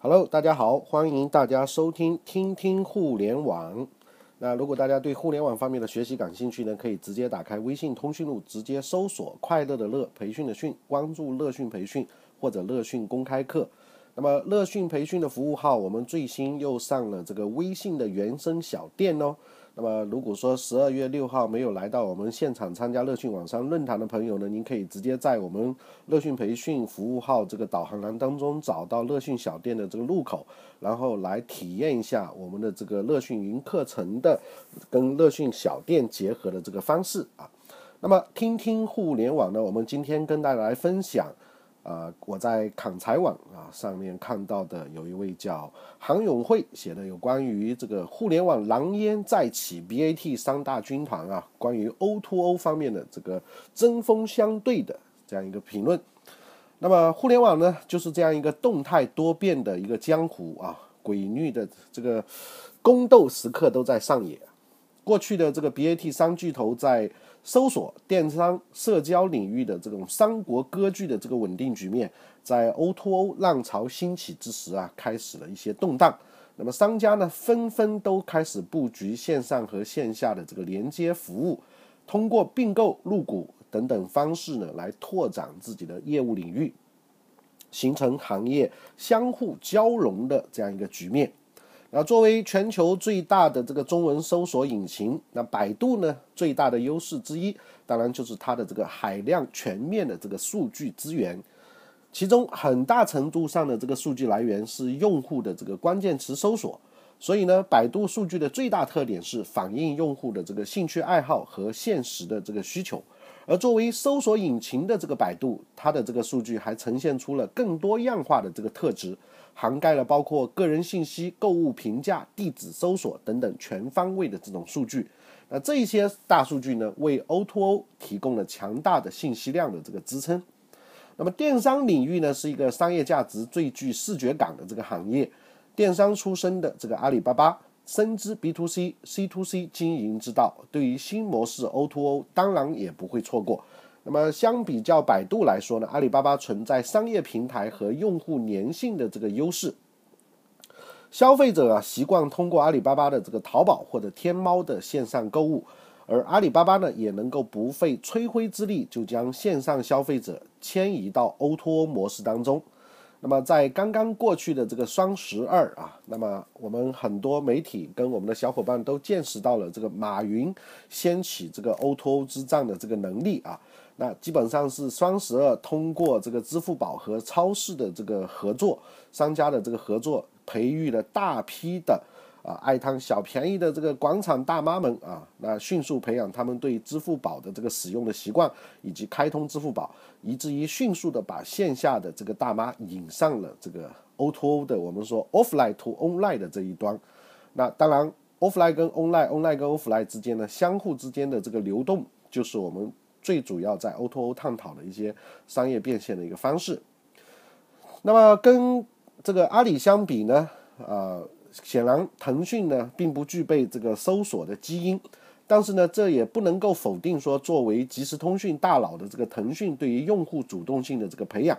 Hello，大家好，欢迎大家收听听听互联网。那如果大家对互联网方面的学习感兴趣呢，可以直接打开微信通讯录，直接搜索“快乐的乐培训的训”，关注乐讯培训或者乐讯公开课。那么乐讯培训的服务号，我们最新又上了这个微信的原生小店哦。那么如果说十二月六号没有来到我们现场参加乐讯网商论坛的朋友呢，您可以直接在我们乐讯培训服务号这个导航栏当中找到乐讯小店的这个入口，然后来体验一下我们的这个乐讯云课程的跟乐讯小店结合的这个方式啊。那么听听互联网呢，我们今天跟大家来分享。啊，我在砍财网啊上面看到的有一位叫韩永慧写的有关于这个互联网狼烟再起，BAT 三大军团啊，关于 O2O O 方面的这个针锋相对的这样一个评论。那么互联网呢，就是这样一个动态多变的一个江湖啊，诡谲的这个宫斗时刻都在上演。过去的这个 BAT 三巨头在搜索、电商、社交领域的这种三国割据的这个稳定局面，在 O2O 浪潮兴起之时啊，开始了一些动荡。那么商家呢，纷纷都开始布局线上和线下的这个连接服务，通过并购、入股等等方式呢，来拓展自己的业务领域，形成行业相互交融的这样一个局面。那作为全球最大的这个中文搜索引擎，那百度呢最大的优势之一，当然就是它的这个海量全面的这个数据资源，其中很大程度上的这个数据来源是用户的这个关键词搜索，所以呢，百度数据的最大特点是反映用户的这个兴趣爱好和现实的这个需求，而作为搜索引擎的这个百度，它的这个数据还呈现出了更多样化的这个特质。涵盖了包括个人信息、购物评价、地址搜索等等全方位的这种数据。那这些大数据呢，为 O2O 提供了强大的信息量的这个支撑。那么电商领域呢，是一个商业价值最具视觉感的这个行业。电商出身的这个阿里巴巴深知 B to C、C to C 经营之道，对于新模式 O2O O 当然也不会错过。那么相比较百度来说呢，阿里巴巴存在商业平台和用户粘性的这个优势。消费者啊习惯通过阿里巴巴的这个淘宝或者天猫的线上购物，而阿里巴巴呢也能够不费吹灰之力就将线上消费者迁移到 O to O 模式当中。那么在刚刚过去的这个双十二啊，那么我们很多媒体跟我们的小伙伴都见识到了这个马云掀起这个 O2O 之战的这个能力啊。那基本上是双十二通过这个支付宝和超市的这个合作，商家的这个合作，培育了大批的啊爱贪小便宜的这个广场大妈们啊，那迅速培养他们对支付宝的这个使用的习惯，以及开通支付宝，以至于迅速的把线下的这个大妈引上了这个 O2O 的我们说 offline to online 的这一端。那当然，offline 跟 online，online 跟 offline 之间呢，相互之间的这个流动，就是我们。最主要在 O2O 探讨的一些商业变现的一个方式。那么跟这个阿里相比呢，呃，显然腾讯呢并不具备这个搜索的基因，但是呢，这也不能够否定说，作为即时通讯大佬的这个腾讯对于用户主动性的这个培养。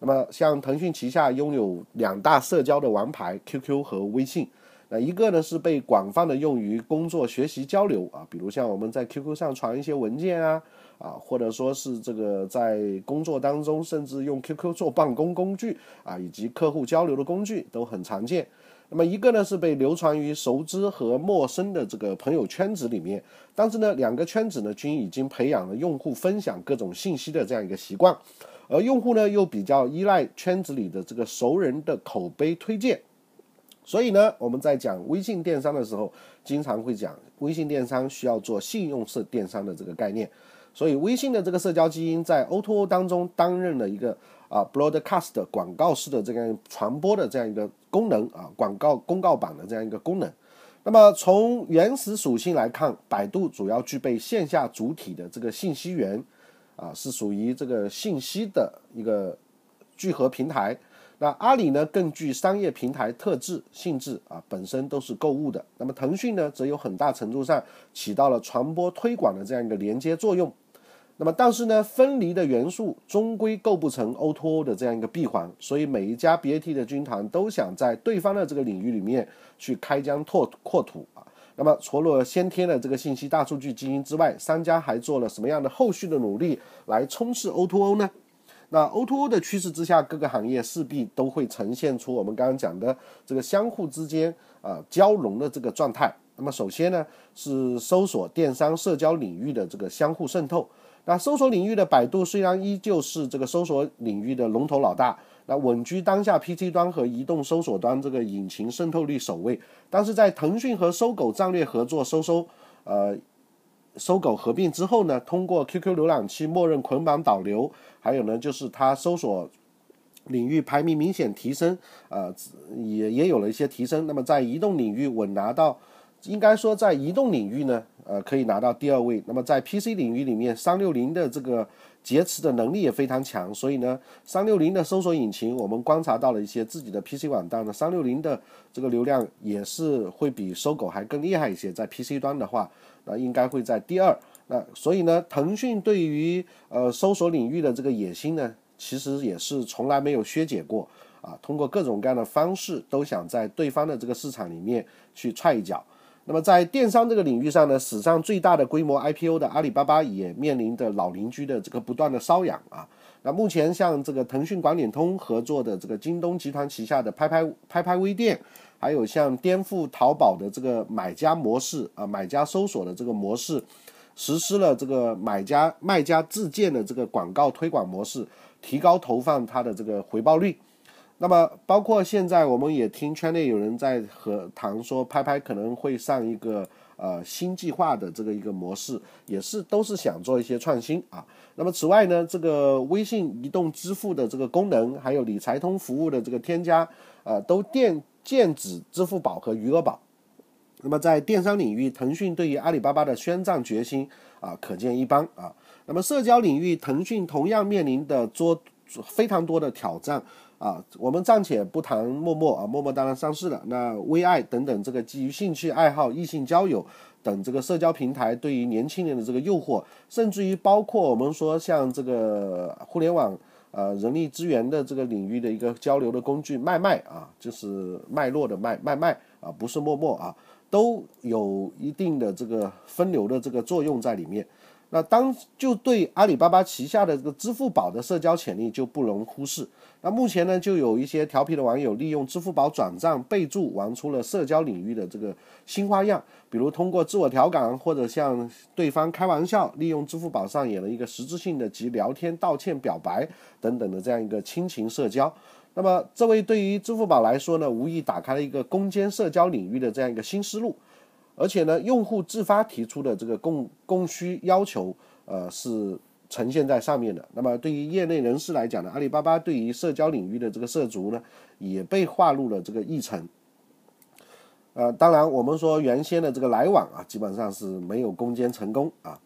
那么像腾讯旗下拥有两大社交的王牌 QQ 和微信。那一个呢是被广泛的用于工作、学习、交流啊，比如像我们在 QQ 上传一些文件啊，啊，或者说是这个在工作当中，甚至用 QQ 做办公工具啊，以及客户交流的工具都很常见。那么一个呢是被流传于熟知和陌生的这个朋友圈子里面，但是呢两个圈子呢均已经培养了用户分享各种信息的这样一个习惯，而用户呢又比较依赖圈子里的这个熟人的口碑推荐。所以呢，我们在讲微信电商的时候，经常会讲微信电商需要做信用式电商的这个概念。所以，微信的这个社交基因在 O2O 当中担任了一个啊 broadcast 广告式的这样传播的这样一个功能啊，广告公告板的这样一个功能。那么从原始属性来看，百度主要具备线下主体的这个信息源啊，是属于这个信息的一个聚合平台。那阿里呢更具商业平台特质性质啊，本身都是购物的。那么腾讯呢，则有很大程度上起到了传播推广的这样一个连接作用。那么，但是呢，分离的元素终归构不成 O2O 的这样一个闭环，所以每一家 BAT 的军团都想在对方的这个领域里面去开疆拓扩土啊。那么，除了先天的这个信息大数据基因之外，商家还做了什么样的后续的努力来冲刺 O2O 呢？那 O2O 的趋势之下，各个行业势必都会呈现出我们刚刚讲的这个相互之间啊交融的这个状态。那么，首先呢是搜索、电商、社交领域的这个相互渗透。那搜索领域的百度虽然依旧是这个搜索领域的龙头老大，那稳居当下 PC 端和移动搜索端这个引擎渗透率首位，但是在腾讯和搜狗战略合作搜搜，呃，搜狗合并之后呢，通过 QQ 浏览器默认捆绑导流，还有呢就是它搜索领域排名明显提升，呃，也也有了一些提升。那么在移动领域稳拿到。应该说，在移动领域呢，呃，可以拿到第二位。那么在 PC 领域里面，三六零的这个劫持的能力也非常强，所以呢，三六零的搜索引擎，我们观察到了一些自己的 PC 网站呢三六零的这个流量也是会比搜狗还更厉害一些。在 PC 端的话，那应该会在第二。那所以呢，腾讯对于呃搜索领域的这个野心呢，其实也是从来没有削减过啊，通过各种各样的方式，都想在对方的这个市场里面去踹一脚。那么在电商这个领域上呢，史上最大的规模 IPO 的阿里巴巴也面临着老邻居的这个不断的瘙痒啊。那目前像这个腾讯广点通合作的这个京东集团旗下的拍拍拍拍微店，还有像颠覆淘宝的这个买家模式啊，买家搜索的这个模式，实施了这个买家卖家自建的这个广告推广模式，提高投放它的这个回报率。那么，包括现在我们也听圈内有人在和谈说，拍拍可能会上一个呃新计划的这个一个模式，也是都是想做一些创新啊。那么此外呢，这个微信移动支付的这个功能，还有理财通服务的这个添加，呃，都电剑指支付宝和余额宝。那么在电商领域，腾讯对于阿里巴巴的宣战决心啊，可见一斑啊。那么社交领域，腾讯同样面临的多非常多的挑战。啊，我们暂且不谈陌陌啊，陌陌当然上市了。那微爱等等这个基于兴趣爱好、异性交友等这个社交平台对于年轻人的这个诱惑，甚至于包括我们说像这个互联网呃人力资源的这个领域的一个交流的工具脉脉啊，就是脉络的脉脉脉啊，不是陌陌啊，都有一定的这个分流的这个作用在里面。那当就对阿里巴巴旗下的这个支付宝的社交潜力就不容忽视。那目前呢，就有一些调皮的网友利用支付宝转账备注玩出了社交领域的这个新花样，比如通过自我调侃或者向对方开玩笑，利用支付宝上演了一个实质性的及聊天、道歉、表白等等的这样一个亲情社交。那么，这位对于支付宝来说呢，无疑打开了一个攻坚社交领域的这样一个新思路。而且呢，用户自发提出的这个供供需要求，呃，是呈现在上面的。那么对于业内人士来讲呢，阿里巴巴对于社交领域的这个涉足呢，也被划入了这个议程。呃，当然我们说原先的这个来往啊，基本上是没有攻坚成功啊。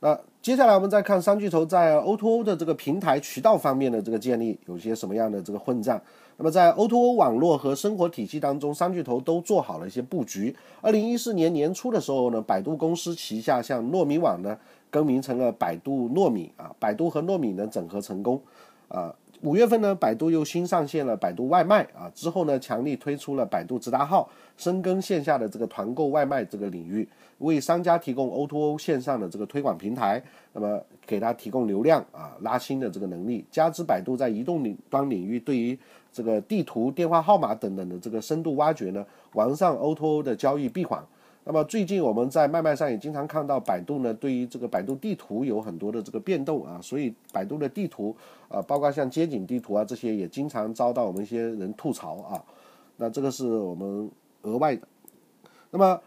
那接下来我们再看三巨头在 O2O 的这个平台渠道方面的这个建立有些什么样的这个混战。那么在 O2O 网络和生活体系当中，三巨头都做好了一些布局。二零一四年年初的时候呢，百度公司旗下像糯米网呢更名成了百度糯米啊，百度和糯米呢整合成功啊。五月份呢，百度又新上线了百度外卖啊，之后呢，强力推出了百度直达号，深耕线下的这个团购外卖这个领域，为商家提供 O2O 线上的这个推广平台，那么给他提供流量啊，拉新的这个能力。加之百度在移动领端领域对于这个地图、电话号码等等的这个深度挖掘呢，完善 O2O 的交易闭环。那么最近我们在卖卖上也经常看到百度呢，对于这个百度地图有很多的这个变动啊，所以百度的地图啊，包括像街景地图啊这些，也经常遭到我们一些人吐槽啊。那这个是我们额外的。那么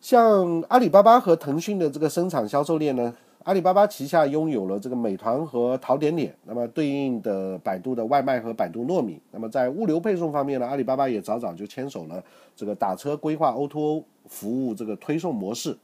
像阿里巴巴和腾讯的这个生产销售链呢？阿里巴巴旗下拥有了这个美团和淘点点，那么对应的百度的外卖和百度糯米。那么在物流配送方面呢，阿里巴巴也早早就牵手了这个打车规划 O2O 服务这个推送模式。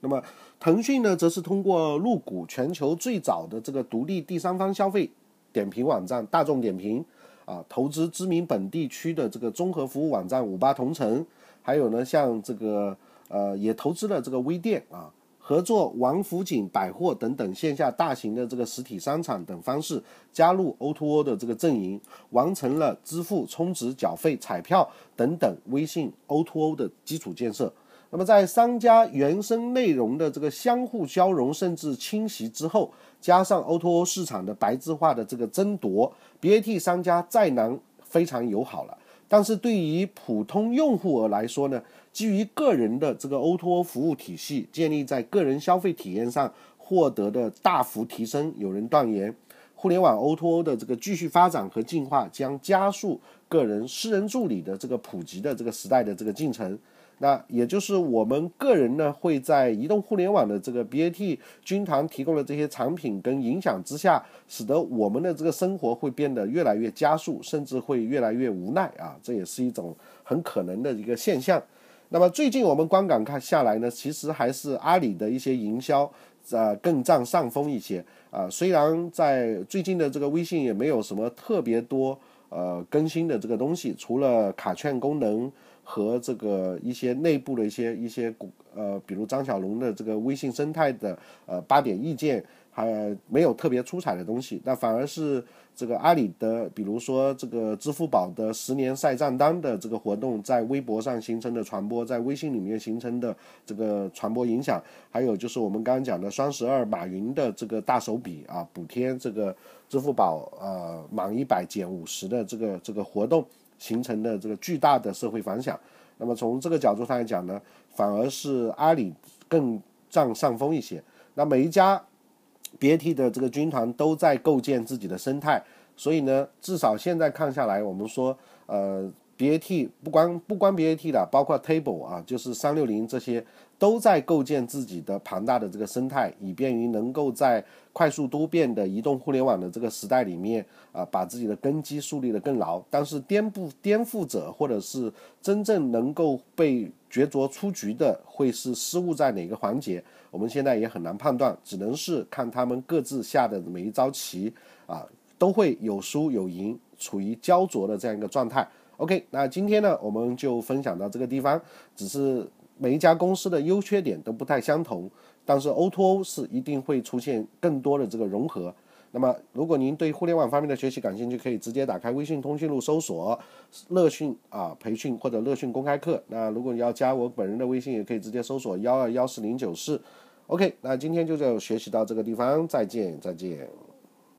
那么腾讯呢，则是通过入股全球最早的这个独立第三方消费点评网站大众点评，啊，投资知名本地区的这个综合服务网站五八同城，还有呢，像这个呃，也投资了这个微店啊。合作王府井百货等等线下大型的这个实体商场等方式加入 O2O 的这个阵营，完成了支付、充值、缴费、彩票等等微信 O2O 的基础建设。那么在商家原生内容的这个相互交融甚至侵袭之后，加上 O2O 市场的白质化的这个争夺，BAT 商家再难非常友好了。但是对于普通用户而来说呢，基于个人的这个 O2O 服务体系建立在个人消费体验上获得的大幅提升，有人断言，互联网 O2O 的这个继续发展和进化将加速个人私人助理的这个普及的这个时代的这个进程。那也就是我们个人呢，会在移动互联网的这个 BAT 军团提供的这些产品跟影响之下，使得我们的这个生活会变得越来越加速，甚至会越来越无奈啊，这也是一种很可能的一个现象。那么最近我们观感看下来呢，其实还是阿里的一些营销呃更占上风一些啊。虽然在最近的这个微信也没有什么特别多呃更新的这个东西，除了卡券功能。和这个一些内部的一些一些呃，比如张小龙的这个微信生态的呃八点意见，还没有特别出彩的东西。那反而是这个阿里的，比如说这个支付宝的十年晒账单的这个活动，在微博上形成的传播，在微信里面形成的这个传播影响，还有就是我们刚刚讲的双十二马云的这个大手笔啊，补贴这个支付宝呃满一百减五十的这个这个活动。形成的这个巨大的社会反响，那么从这个角度上来讲呢，反而是阿里更占上风一些。那每一家 BAT 的这个军团都在构建自己的生态，所以呢，至少现在看下来，我们说，呃，BAT 不光不光 BAT 的，包括 Table 啊，就是三六零这些。都在构建自己的庞大的这个生态，以便于能够在快速多变的移动互联网的这个时代里面啊，把自己的根基树立得更牢。但是颠覆颠覆者，或者是真正能够被角逐出局的，会是失误在哪个环节？我们现在也很难判断，只能是看他们各自下的每一招棋啊，都会有输有赢，处于焦灼的这样一个状态。OK，那今天呢，我们就分享到这个地方，只是。每一家公司的优缺点都不太相同，但是 O2O 是一定会出现更多的这个融合。那么，如果您对互联网方面的学习感兴趣，可以直接打开微信通讯录搜索“乐讯啊培训”或者“乐讯公开课”。那如果你要加我本人的微信，也可以直接搜索幺二幺四零九四。OK，那今天就就学习到这个地方，再见，再见。